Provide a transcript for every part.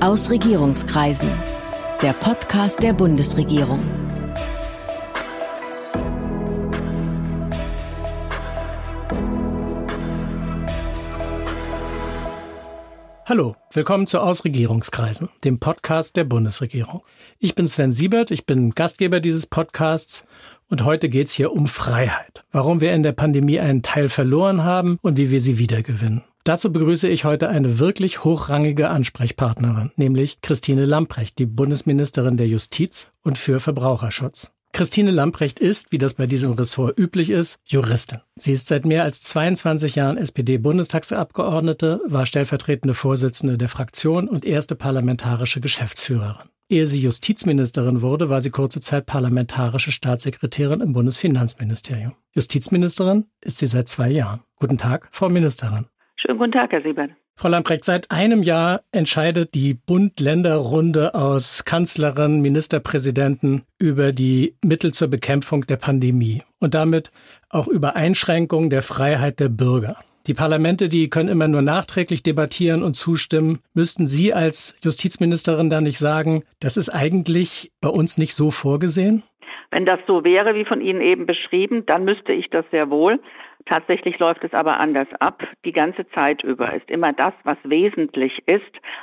Aus Regierungskreisen. Der Podcast der Bundesregierung. Hallo, willkommen zu Ausregierungskreisen, dem Podcast der Bundesregierung. Ich bin Sven Siebert, ich bin Gastgeber dieses Podcasts und heute geht's hier um Freiheit. Warum wir in der Pandemie einen Teil verloren haben und wie wir sie wiedergewinnen. Dazu begrüße ich heute eine wirklich hochrangige Ansprechpartnerin, nämlich Christine Lamprecht, die Bundesministerin der Justiz und für Verbraucherschutz. Christine Lamprecht ist, wie das bei diesem Ressort üblich ist, Juristin. Sie ist seit mehr als 22 Jahren SPD-Bundestagsabgeordnete, war stellvertretende Vorsitzende der Fraktion und erste parlamentarische Geschäftsführerin. Ehe sie Justizministerin wurde, war sie kurze Zeit parlamentarische Staatssekretärin im Bundesfinanzministerium. Justizministerin ist sie seit zwei Jahren. Guten Tag, Frau Ministerin. Schönen guten Tag, Herr Siebert. Frau Lamprecht, seit einem Jahr entscheidet die Bund-Länder-Runde aus Kanzlerin, Ministerpräsidenten über die Mittel zur Bekämpfung der Pandemie und damit auch über Einschränkungen der Freiheit der Bürger. Die Parlamente, die können immer nur nachträglich debattieren und zustimmen. Müssten Sie als Justizministerin da nicht sagen, das ist eigentlich bei uns nicht so vorgesehen? Wenn das so wäre, wie von Ihnen eben beschrieben, dann müsste ich das sehr wohl. Tatsächlich läuft es aber anders ab. Die ganze Zeit über ist immer das, was wesentlich ist,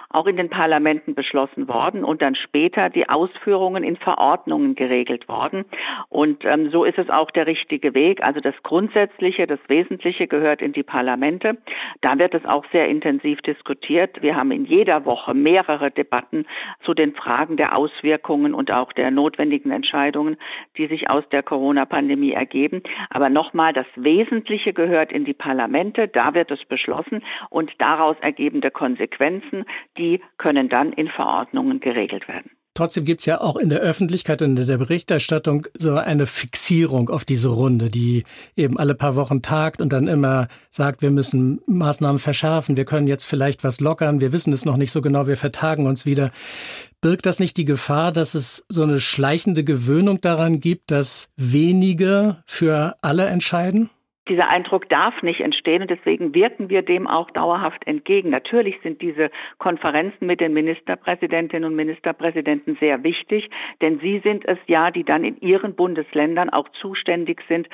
auch in den Parlamenten beschlossen worden und dann später die Ausführungen in Verordnungen geregelt worden. Und ähm, so ist es auch der richtige Weg. Also das Grundsätzliche, das Wesentliche gehört in die Parlamente. Da wird es auch sehr intensiv diskutiert. Wir haben in jeder Woche mehrere Debatten zu den Fragen der Auswirkungen und auch der notwendigen Entscheidungen, die sich aus der Corona-Pandemie ergeben. Aber nochmal, das Wesentliche Rechtliche gehört in die Parlamente, da wird es beschlossen und daraus ergebende Konsequenzen, die können dann in Verordnungen geregelt werden. Trotzdem gibt es ja auch in der Öffentlichkeit und in der Berichterstattung so eine Fixierung auf diese Runde, die eben alle paar Wochen tagt und dann immer sagt, wir müssen Maßnahmen verschärfen, wir können jetzt vielleicht was lockern, wir wissen es noch nicht so genau, wir vertagen uns wieder. Birgt das nicht die Gefahr, dass es so eine schleichende Gewöhnung daran gibt, dass wenige für alle entscheiden? Dieser Eindruck darf nicht entstehen und deswegen wirken wir dem auch dauerhaft entgegen. Natürlich sind diese Konferenzen mit den Ministerpräsidentinnen und Ministerpräsidenten sehr wichtig, denn sie sind es ja, die dann in ihren Bundesländern auch zuständig sind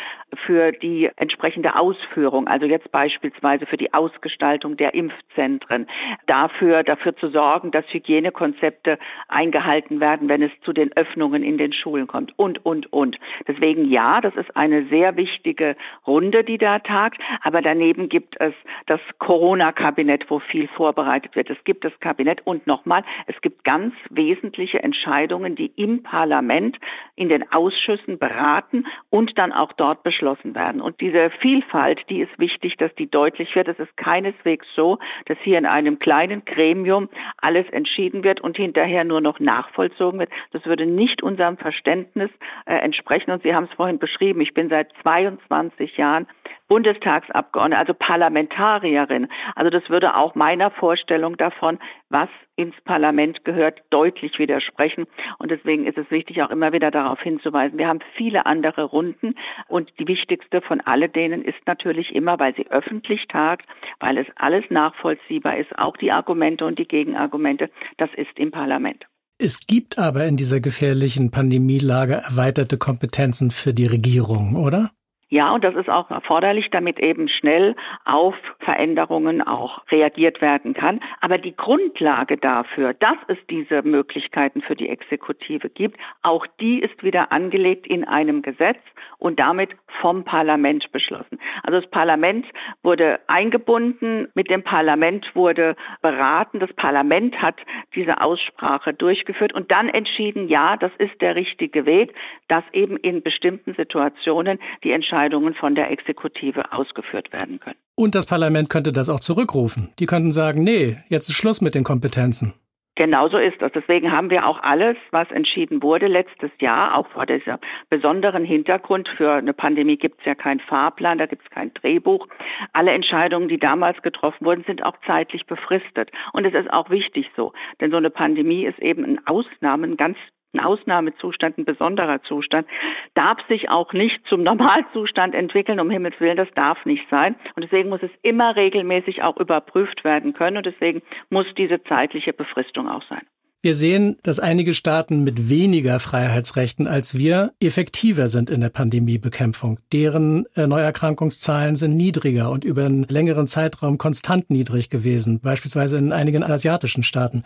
für die entsprechende Ausführung. Also jetzt beispielsweise für die Ausgestaltung der Impfzentren, dafür, dafür zu sorgen, dass Hygienekonzepte eingehalten werden, wenn es zu den Öffnungen in den Schulen kommt und, und, und. Deswegen ja, das ist eine sehr wichtige Runde Runde, die da tagt. Aber daneben gibt es das Corona-Kabinett, wo viel vorbereitet wird. Es gibt das Kabinett und nochmal, es gibt ganz wesentliche Entscheidungen, die im Parlament, in den Ausschüssen beraten und dann auch dort beschlossen werden. Und diese Vielfalt, die ist wichtig, dass die deutlich wird. Es ist keineswegs so, dass hier in einem kleinen Gremium alles entschieden wird und hinterher nur noch nachvollzogen wird. Das würde nicht unserem Verständnis äh, entsprechen. Und Sie haben es vorhin beschrieben. Ich bin seit 22 Jahren Bundestagsabgeordnete, also Parlamentarierin. Also das würde auch meiner Vorstellung davon, was ins Parlament gehört, deutlich widersprechen. Und deswegen ist es wichtig, auch immer wieder darauf hinzuweisen. Wir haben viele andere Runden und die wichtigste von alledenen ist natürlich immer, weil sie öffentlich tagt, weil es alles nachvollziehbar ist, auch die Argumente und die Gegenargumente, das ist im Parlament. Es gibt aber in dieser gefährlichen Pandemielage erweiterte Kompetenzen für die Regierung, oder? Ja, und das ist auch erforderlich, damit eben schnell auf Veränderungen auch reagiert werden kann. Aber die Grundlage dafür, dass es diese Möglichkeiten für die Exekutive gibt, auch die ist wieder angelegt in einem Gesetz und damit vom Parlament beschlossen. Also das Parlament wurde eingebunden, mit dem Parlament wurde beraten, das Parlament hat diese Aussprache durchgeführt und dann entschieden, ja, das ist der richtige Weg, dass eben in bestimmten Situationen die Entscheidung Entscheidungen von der Exekutive ausgeführt werden können. Und das Parlament könnte das auch zurückrufen. Die könnten sagen, nee, jetzt ist Schluss mit den Kompetenzen. Genauso ist das. Deswegen haben wir auch alles, was entschieden wurde letztes Jahr, auch vor diesem besonderen Hintergrund. Für eine Pandemie gibt es ja keinen Fahrplan, da gibt es kein Drehbuch. Alle Entscheidungen, die damals getroffen wurden, sind auch zeitlich befristet. Und es ist auch wichtig so, denn so eine Pandemie ist eben in Ausnahmen ganz ein Ausnahmezustand, ein besonderer Zustand, darf sich auch nicht zum Normalzustand entwickeln, um Himmels Willen, das darf nicht sein. Und deswegen muss es immer regelmäßig auch überprüft werden können und deswegen muss diese zeitliche Befristung auch sein. Wir sehen, dass einige Staaten mit weniger Freiheitsrechten als wir effektiver sind in der Pandemiebekämpfung. Deren äh, Neuerkrankungszahlen sind niedriger und über einen längeren Zeitraum konstant niedrig gewesen, beispielsweise in einigen asiatischen Staaten.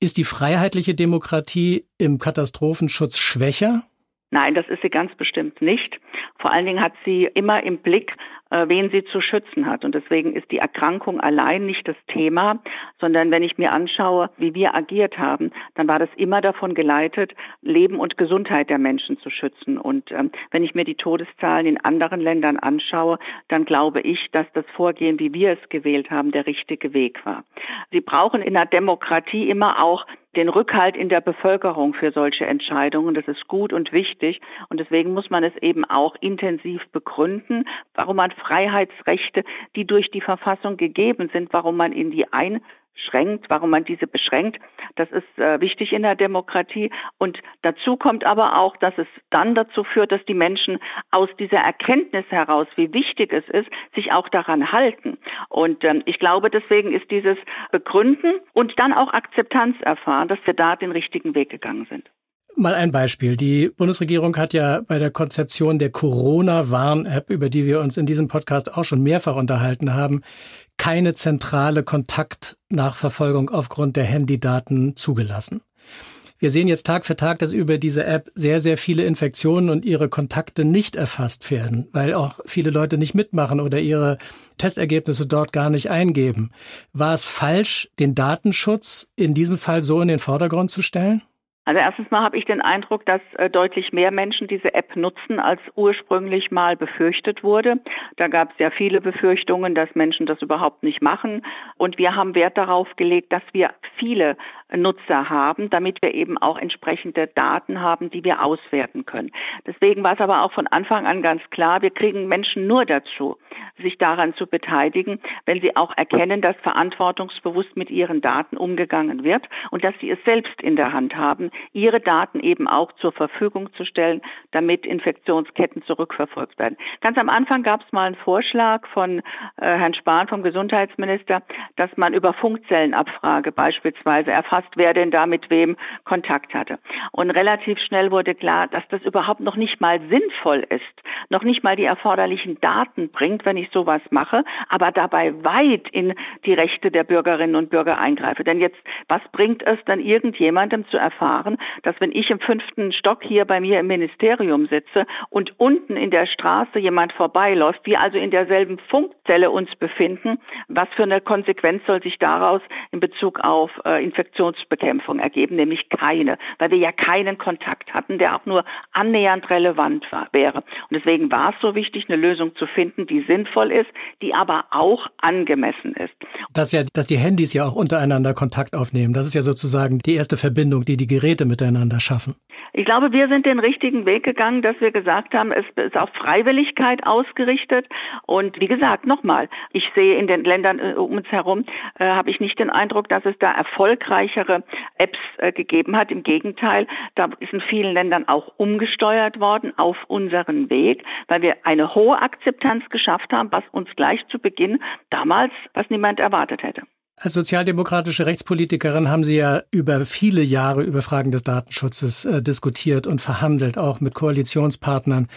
Ist die freiheitliche Demokratie im Katastrophenschutz schwächer? Nein, das ist sie ganz bestimmt nicht. Vor allen Dingen hat sie immer im Blick, wen sie zu schützen hat. Und deswegen ist die Erkrankung allein nicht das Thema, sondern wenn ich mir anschaue, wie wir agiert haben, dann war das immer davon geleitet, Leben und Gesundheit der Menschen zu schützen. Und ähm, wenn ich mir die Todeszahlen in anderen Ländern anschaue, dann glaube ich, dass das Vorgehen, wie wir es gewählt haben, der richtige Weg war. Sie brauchen in der Demokratie immer auch den Rückhalt in der Bevölkerung für solche Entscheidungen. Das ist gut und wichtig. Und deswegen muss man es eben auch intensiv begründen, warum man Freiheitsrechte, die durch die Verfassung gegeben sind, warum man in die ein schränkt, warum man diese beschränkt. Das ist äh, wichtig in der Demokratie. Und dazu kommt aber auch, dass es dann dazu führt, dass die Menschen aus dieser Erkenntnis heraus, wie wichtig es ist, sich auch daran halten. Und ähm, ich glaube, deswegen ist dieses Begründen und dann auch Akzeptanz erfahren, dass wir da den richtigen Weg gegangen sind. Mal ein Beispiel. Die Bundesregierung hat ja bei der Konzeption der Corona-Warn-App, über die wir uns in diesem Podcast auch schon mehrfach unterhalten haben, keine zentrale Kontaktnachverfolgung aufgrund der Handydaten zugelassen. Wir sehen jetzt Tag für Tag, dass über diese App sehr, sehr viele Infektionen und ihre Kontakte nicht erfasst werden, weil auch viele Leute nicht mitmachen oder ihre Testergebnisse dort gar nicht eingeben. War es falsch, den Datenschutz in diesem Fall so in den Vordergrund zu stellen? Also erstens mal habe ich den Eindruck, dass äh, deutlich mehr Menschen diese App nutzen, als ursprünglich mal befürchtet wurde. Da gab es ja viele Befürchtungen, dass Menschen das überhaupt nicht machen. Und wir haben Wert darauf gelegt, dass wir viele Nutzer haben, damit wir eben auch entsprechende Daten haben, die wir auswerten können. Deswegen war es aber auch von Anfang an ganz klar, wir kriegen Menschen nur dazu, sich daran zu beteiligen, wenn sie auch erkennen, dass verantwortungsbewusst mit ihren Daten umgegangen wird und dass sie es selbst in der Hand haben, ihre Daten eben auch zur Verfügung zu stellen, damit Infektionsketten zurückverfolgt werden. Ganz am Anfang gab es mal einen Vorschlag von äh, Herrn Spahn, vom Gesundheitsminister, dass man über Funkzellenabfrage beispielsweise erfasst, wer denn da mit wem Kontakt hatte. Und relativ schnell wurde klar, dass das überhaupt noch nicht mal sinnvoll ist, noch nicht mal die erforderlichen Daten bringt, wenn ich sowas mache, aber dabei weit in die Rechte der Bürgerinnen und Bürger eingreife. Denn jetzt, was bringt es dann irgendjemandem zu erfahren, dass wenn ich im fünften Stock hier bei mir im Ministerium sitze und unten in der Straße jemand vorbeiläuft, wir also in derselben Funkzelle uns befinden, was für eine Konsequenz soll sich daraus in Bezug auf äh, Infektionsbekämpfung ergeben, nämlich keine, weil wir ja keinen Kontakt hatten, der auch nur annähernd relevant war, wäre. Und deswegen war es so wichtig, eine Lösung zu finden, die sinnvoll ist, die aber auch angemessen ist. Dass ja, dass die Handys ja auch untereinander Kontakt aufnehmen, das ist ja sozusagen die erste Verbindung, die die Geräte miteinander schaffen? Ich glaube, wir sind den richtigen Weg gegangen, dass wir gesagt haben, es ist auf Freiwilligkeit ausgerichtet. Und wie gesagt, nochmal, ich sehe in den Ländern äh, um uns herum, äh, habe ich nicht den Eindruck, dass es da erfolgreichere Apps äh, gegeben hat. Im Gegenteil, da ist in vielen Ländern auch umgesteuert worden auf unseren Weg, weil wir eine hohe Akzeptanz geschafft haben, was uns gleich zu Beginn damals, was niemand erwartet hätte. Als sozialdemokratische Rechtspolitikerin haben Sie ja über viele Jahre über Fragen des Datenschutzes äh, diskutiert und verhandelt, auch mit Koalitionspartnern.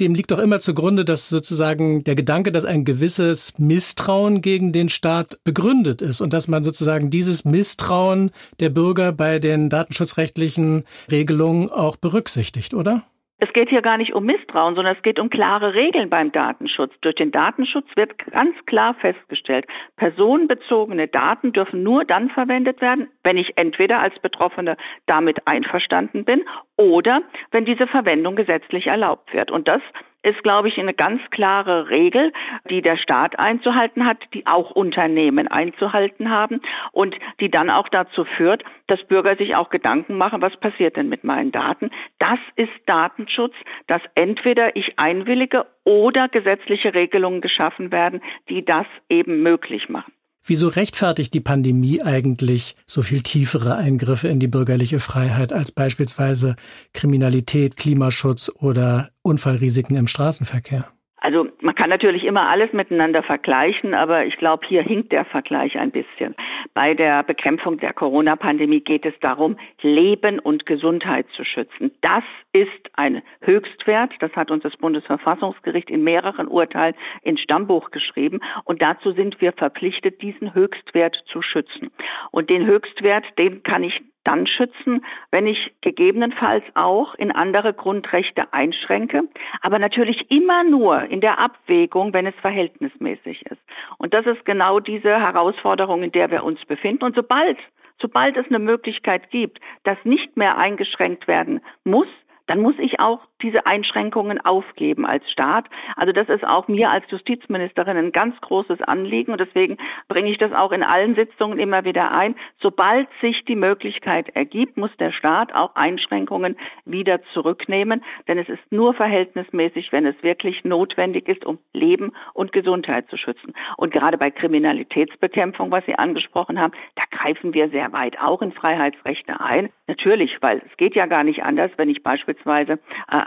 Dem liegt doch immer zugrunde, dass sozusagen der Gedanke, dass ein gewisses Misstrauen gegen den Staat begründet ist und dass man sozusagen dieses Misstrauen der Bürger bei den datenschutzrechtlichen Regelungen auch berücksichtigt, oder? Es geht hier gar nicht um Misstrauen, sondern es geht um klare Regeln beim Datenschutz. Durch den Datenschutz wird ganz klar festgestellt, personenbezogene Daten dürfen nur dann verwendet werden, wenn ich entweder als Betroffene damit einverstanden bin oder wenn diese Verwendung gesetzlich erlaubt wird. Und das ist, glaube ich, eine ganz klare Regel, die der Staat einzuhalten hat, die auch Unternehmen einzuhalten haben und die dann auch dazu führt, dass Bürger sich auch Gedanken machen, was passiert denn mit meinen Daten. Das ist Datenschutz, dass entweder ich einwillige oder gesetzliche Regelungen geschaffen werden, die das eben möglich machen. Wieso rechtfertigt die Pandemie eigentlich so viel tiefere Eingriffe in die bürgerliche Freiheit als beispielsweise Kriminalität, Klimaschutz oder Unfallrisiken im Straßenverkehr? Also man kann natürlich immer alles miteinander vergleichen, aber ich glaube, hier hinkt der Vergleich ein bisschen. Bei der Bekämpfung der Corona-Pandemie geht es darum, Leben und Gesundheit zu schützen. Das ist ein Höchstwert. Das hat uns das Bundesverfassungsgericht in mehreren Urteilen ins Stammbuch geschrieben. Und dazu sind wir verpflichtet, diesen Höchstwert zu schützen. Und den Höchstwert, den kann ich dann schützen, wenn ich gegebenenfalls auch in andere Grundrechte einschränke, aber natürlich immer nur in der Abwägung, wenn es verhältnismäßig ist. Und das ist genau diese Herausforderung, in der wir uns befinden. Und sobald Sobald es eine Möglichkeit gibt, dass nicht mehr eingeschränkt werden muss, dann muss ich auch diese Einschränkungen aufgeben als Staat. Also das ist auch mir als Justizministerin ein ganz großes Anliegen und deswegen bringe ich das auch in allen Sitzungen immer wieder ein. Sobald sich die Möglichkeit ergibt, muss der Staat auch Einschränkungen wieder zurücknehmen, denn es ist nur verhältnismäßig, wenn es wirklich notwendig ist, um Leben und Gesundheit zu schützen. Und gerade bei Kriminalitätsbekämpfung, was Sie angesprochen haben, da greifen wir sehr weit auch in Freiheitsrechte ein. Natürlich, weil es geht ja gar nicht anders, wenn ich beispielsweise äh,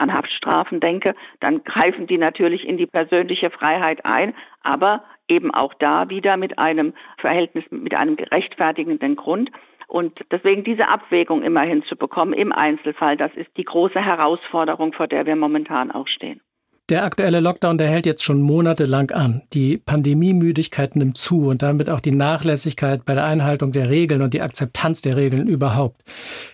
an Haftstrafen denke, dann greifen die natürlich in die persönliche Freiheit ein, aber eben auch da wieder mit einem Verhältnis, mit einem gerechtfertigenden Grund. Und deswegen diese Abwägung immer hinzubekommen im Einzelfall, das ist die große Herausforderung, vor der wir momentan auch stehen. Der aktuelle Lockdown, der hält jetzt schon monatelang an. Die Pandemiemüdigkeit nimmt zu und damit auch die Nachlässigkeit bei der Einhaltung der Regeln und die Akzeptanz der Regeln überhaupt.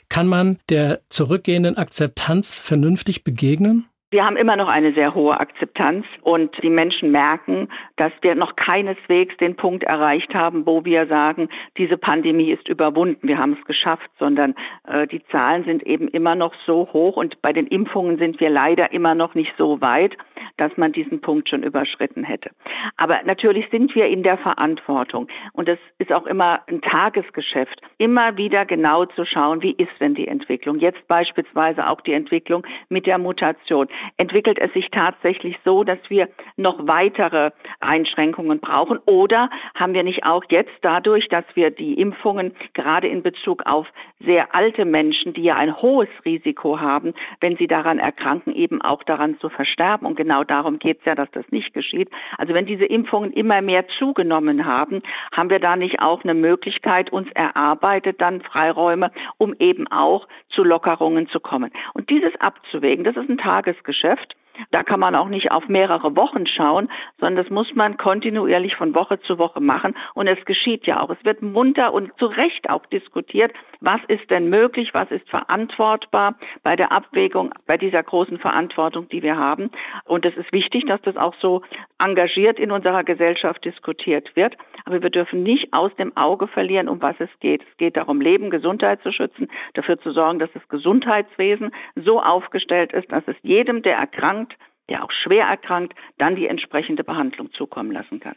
Kann man der zurückgehenden Akzeptanz vernünftig begegnen? Wir haben immer noch eine sehr hohe Akzeptanz und die Menschen merken, dass wir noch keineswegs den Punkt erreicht haben, wo wir sagen, diese Pandemie ist überwunden, wir haben es geschafft, sondern äh, die Zahlen sind eben immer noch so hoch und bei den Impfungen sind wir leider immer noch nicht so weit, dass man diesen Punkt schon überschritten hätte. Aber natürlich sind wir in der Verantwortung und es ist auch immer ein Tagesgeschäft, immer wieder genau zu schauen, wie ist denn die Entwicklung. Jetzt beispielsweise auch die Entwicklung mit der Mutation entwickelt es sich tatsächlich so, dass wir noch weitere Einschränkungen brauchen? Oder haben wir nicht auch jetzt dadurch, dass wir die Impfungen gerade in Bezug auf sehr alte Menschen, die ja ein hohes Risiko haben, wenn sie daran erkranken, eben auch daran zu versterben? Und genau darum geht es ja, dass das nicht geschieht. Also wenn diese Impfungen immer mehr zugenommen haben, haben wir da nicht auch eine Möglichkeit uns erarbeitet, dann Freiräume, um eben auch zu Lockerungen zu kommen. Und dieses abzuwägen, das ist ein Tagesgeschäft. Geschäft. Da kann man auch nicht auf mehrere Wochen schauen, sondern das muss man kontinuierlich von Woche zu Woche machen. Und es geschieht ja auch. Es wird munter und zu Recht auch diskutiert, was ist denn möglich, was ist verantwortbar bei der Abwägung, bei dieser großen Verantwortung, die wir haben. Und es ist wichtig, dass das auch so engagiert in unserer Gesellschaft diskutiert wird. Aber wir dürfen nicht aus dem Auge verlieren, um was es geht. Es geht darum, Leben, Gesundheit zu schützen, dafür zu sorgen, dass das Gesundheitswesen so aufgestellt ist, dass es jedem, der erkrankt, der auch schwer erkrankt, dann die entsprechende Behandlung zukommen lassen kann.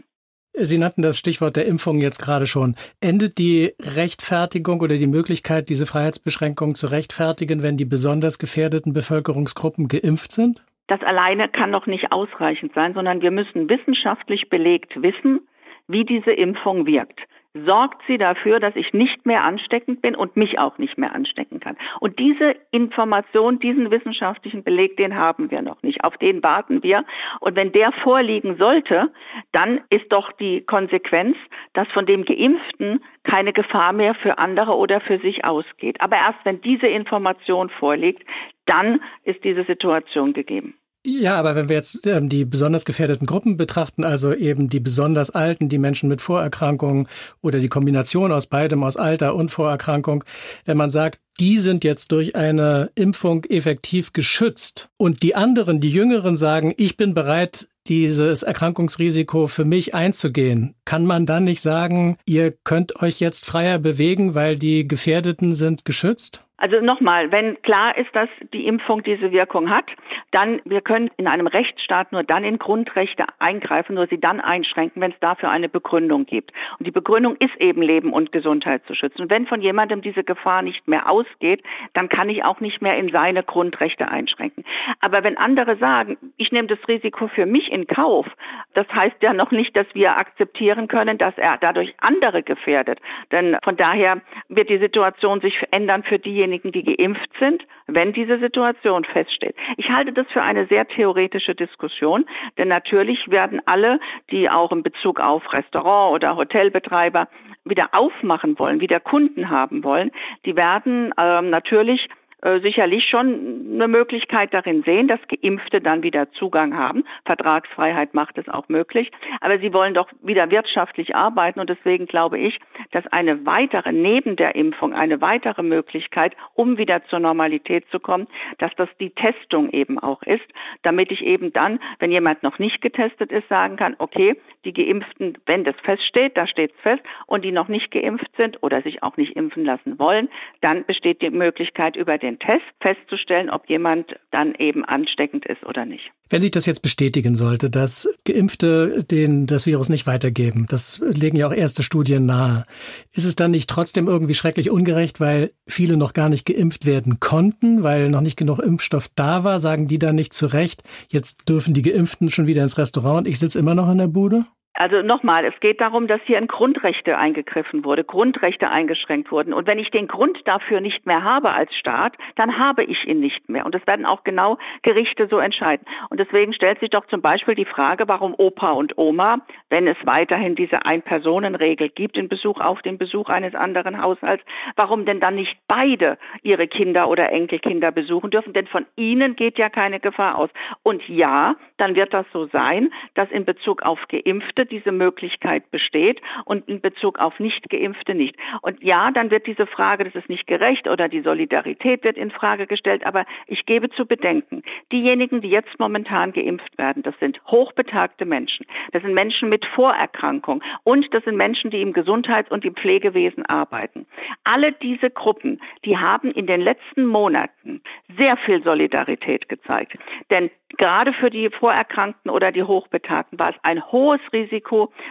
Sie nannten das Stichwort der Impfung jetzt gerade schon. Endet die Rechtfertigung oder die Möglichkeit, diese Freiheitsbeschränkungen zu rechtfertigen, wenn die besonders gefährdeten Bevölkerungsgruppen geimpft sind? Das alleine kann noch nicht ausreichend sein, sondern wir müssen wissenschaftlich belegt wissen, wie diese Impfung wirkt sorgt sie dafür, dass ich nicht mehr ansteckend bin und mich auch nicht mehr anstecken kann. Und diese Information, diesen wissenschaftlichen Beleg, den haben wir noch nicht. Auf den warten wir. Und wenn der vorliegen sollte, dann ist doch die Konsequenz, dass von dem Geimpften keine Gefahr mehr für andere oder für sich ausgeht. Aber erst wenn diese Information vorliegt, dann ist diese Situation gegeben. Ja, aber wenn wir jetzt ähm, die besonders gefährdeten Gruppen betrachten, also eben die besonders Alten, die Menschen mit Vorerkrankungen oder die Kombination aus beidem, aus Alter und Vorerkrankung, wenn man sagt, die sind jetzt durch eine Impfung effektiv geschützt und die anderen, die Jüngeren sagen, ich bin bereit, dieses Erkrankungsrisiko für mich einzugehen, kann man dann nicht sagen, ihr könnt euch jetzt freier bewegen, weil die Gefährdeten sind geschützt? Also nochmal, wenn klar ist, dass die Impfung diese Wirkung hat, dann wir können in einem Rechtsstaat nur dann in Grundrechte eingreifen, nur sie dann einschränken, wenn es dafür eine Begründung gibt. Und die Begründung ist eben Leben und Gesundheit zu schützen. Und wenn von jemandem diese Gefahr nicht mehr ausgeht, dann kann ich auch nicht mehr in seine Grundrechte einschränken. Aber wenn andere sagen, ich nehme das Risiko für mich in Kauf, das heißt ja noch nicht, dass wir akzeptieren können, dass er dadurch andere gefährdet. Denn von daher wird die Situation sich ändern für diejenigen, diejenigen, die geimpft sind, wenn diese Situation feststeht. Ich halte das für eine sehr theoretische Diskussion, denn natürlich werden alle, die auch in Bezug auf Restaurant oder Hotelbetreiber wieder aufmachen wollen, wieder Kunden haben wollen, die werden ähm, natürlich äh, sicherlich schon eine Möglichkeit darin sehen, dass Geimpfte dann wieder Zugang haben. Vertragsfreiheit macht es auch möglich. Aber sie wollen doch wieder wirtschaftlich arbeiten und deswegen glaube ich, dass eine weitere, neben der Impfung, eine weitere Möglichkeit, um wieder zur Normalität zu kommen, dass das die Testung eben auch ist, damit ich eben dann, wenn jemand noch nicht getestet ist, sagen kann, okay, die Geimpften, wenn das feststeht, da steht es fest, und die noch nicht geimpft sind oder sich auch nicht impfen lassen wollen, dann besteht die Möglichkeit über den den Test festzustellen, ob jemand dann eben ansteckend ist oder nicht. Wenn sich das jetzt bestätigen sollte, dass Geimpfte den das Virus nicht weitergeben, das legen ja auch erste Studien nahe, ist es dann nicht trotzdem irgendwie schrecklich ungerecht, weil viele noch gar nicht geimpft werden konnten, weil noch nicht genug Impfstoff da war, sagen die dann nicht zu Recht, jetzt dürfen die Geimpften schon wieder ins Restaurant und ich sitze immer noch in der Bude? Also nochmal, es geht darum, dass hier in Grundrechte eingegriffen wurde, Grundrechte eingeschränkt wurden. Und wenn ich den Grund dafür nicht mehr habe als Staat, dann habe ich ihn nicht mehr. Und das werden auch genau Gerichte so entscheiden. Und deswegen stellt sich doch zum Beispiel die Frage, warum Opa und Oma, wenn es weiterhin diese Ein-Personen-Regel gibt in Besuch auf den Besuch eines anderen Haushalts, warum denn dann nicht beide ihre Kinder oder Enkelkinder besuchen dürfen? Denn von ihnen geht ja keine Gefahr aus. Und ja, dann wird das so sein, dass in Bezug auf Geimpfte diese Möglichkeit besteht und in Bezug auf Nicht-Geimpfte nicht. Und ja, dann wird diese Frage, das ist nicht gerecht oder die Solidarität wird in Frage gestellt, aber ich gebe zu bedenken, diejenigen, die jetzt momentan geimpft werden, das sind hochbetagte Menschen. Das sind Menschen mit Vorerkrankung und das sind Menschen, die im Gesundheits- und im Pflegewesen arbeiten. Alle diese Gruppen, die haben in den letzten Monaten sehr viel Solidarität gezeigt. Denn gerade für die Vorerkrankten oder die Hochbetagten war es ein hohes Risiko,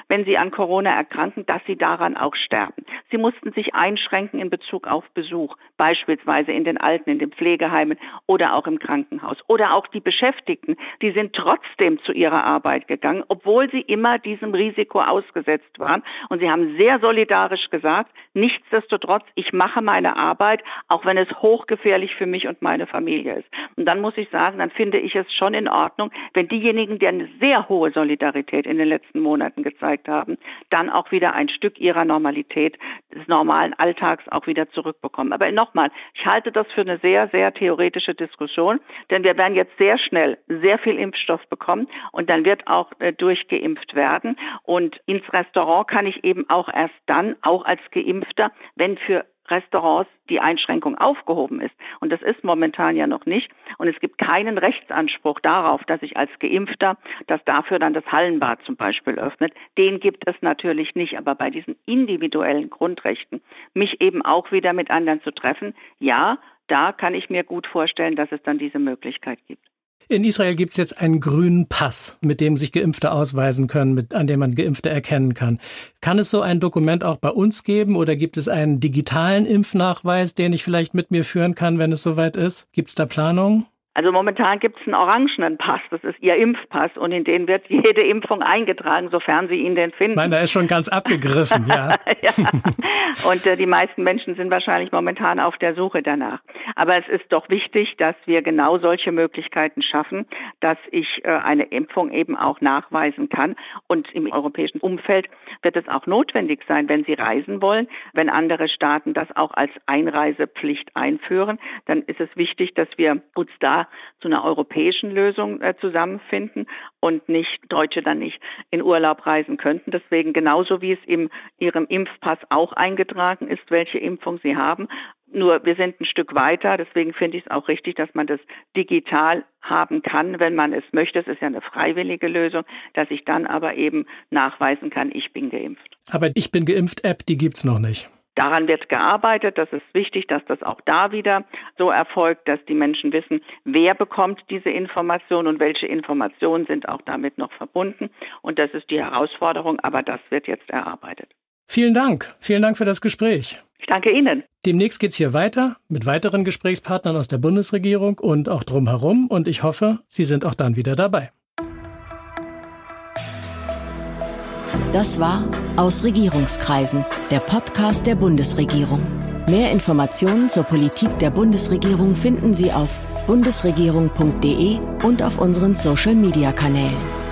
wenn sie an Corona erkranken, dass sie daran auch sterben. Sie mussten sich einschränken in Bezug auf Besuch, beispielsweise in den Alten, in den Pflegeheimen oder auch im Krankenhaus. Oder auch die Beschäftigten, die sind trotzdem zu ihrer Arbeit gegangen, obwohl sie immer diesem Risiko ausgesetzt waren. Und sie haben sehr solidarisch gesagt, nichtsdestotrotz, ich mache meine Arbeit, auch wenn es hochgefährlich für mich und meine Familie ist. Und dann muss ich sagen, dann finde ich es schon in Ordnung, wenn diejenigen, die eine sehr hohe Solidarität in den letzten Monaten gezeigt haben, dann auch wieder ein Stück ihrer Normalität, des normalen Alltags auch wieder zurückbekommen. Aber nochmal, ich halte das für eine sehr, sehr theoretische Diskussion, denn wir werden jetzt sehr schnell sehr viel Impfstoff bekommen und dann wird auch äh, durchgeimpft werden. Und ins Restaurant kann ich eben auch erst dann, auch als Geimpfter, wenn für Restaurants die Einschränkung aufgehoben ist. Und das ist momentan ja noch nicht. Und es gibt keinen Rechtsanspruch darauf, dass ich als Geimpfter, dass dafür dann das Hallenbad zum Beispiel öffnet. Den gibt es natürlich nicht. Aber bei diesen individuellen Grundrechten, mich eben auch wieder mit anderen zu treffen, ja, da kann ich mir gut vorstellen, dass es dann diese Möglichkeit gibt. In Israel gibt es jetzt einen grünen Pass, mit dem sich Geimpfte ausweisen können, mit, an dem man Geimpfte erkennen kann. Kann es so ein Dokument auch bei uns geben oder gibt es einen digitalen Impfnachweis, den ich vielleicht mit mir führen kann, wenn es soweit ist? Gibt es da Planungen? Also momentan gibt es einen orangenen Pass, das ist Ihr Impfpass und in den wird jede Impfung eingetragen, sofern Sie ihn denn finden. Nein, der ist schon ganz abgegriffen, ja. ja. Und äh, die meisten Menschen sind wahrscheinlich momentan auf der Suche danach. Aber es ist doch wichtig, dass wir genau solche Möglichkeiten schaffen, dass ich äh, eine Impfung eben auch nachweisen kann. Und im europäischen Umfeld wird es auch notwendig sein, wenn Sie reisen wollen, wenn andere Staaten das auch als Einreisepflicht einführen, dann ist es wichtig, dass wir uns da zu einer europäischen Lösung äh, zusammenfinden und nicht Deutsche dann nicht in Urlaub reisen könnten. Deswegen genauso wie es in Ihrem Impfpass auch eingetragen ist, welche Impfung Sie haben. Nur wir sind ein Stück weiter, deswegen finde ich es auch richtig, dass man das digital haben kann, wenn man es möchte. Es ist ja eine freiwillige Lösung, dass ich dann aber eben nachweisen kann, ich bin geimpft. Aber ich bin geimpft App, die gibt's noch nicht. Daran wird gearbeitet. Das ist wichtig, dass das auch da wieder so erfolgt, dass die Menschen wissen, wer bekommt diese Information und welche Informationen sind auch damit noch verbunden. Und das ist die Herausforderung, aber das wird jetzt erarbeitet. Vielen Dank. Vielen Dank für das Gespräch. Ich danke Ihnen. Demnächst geht's hier weiter mit weiteren Gesprächspartnern aus der Bundesregierung und auch drumherum. Und ich hoffe, Sie sind auch dann wieder dabei. Das war Aus Regierungskreisen, der Podcast der Bundesregierung. Mehr Informationen zur Politik der Bundesregierung finden Sie auf bundesregierung.de und auf unseren Social-Media-Kanälen.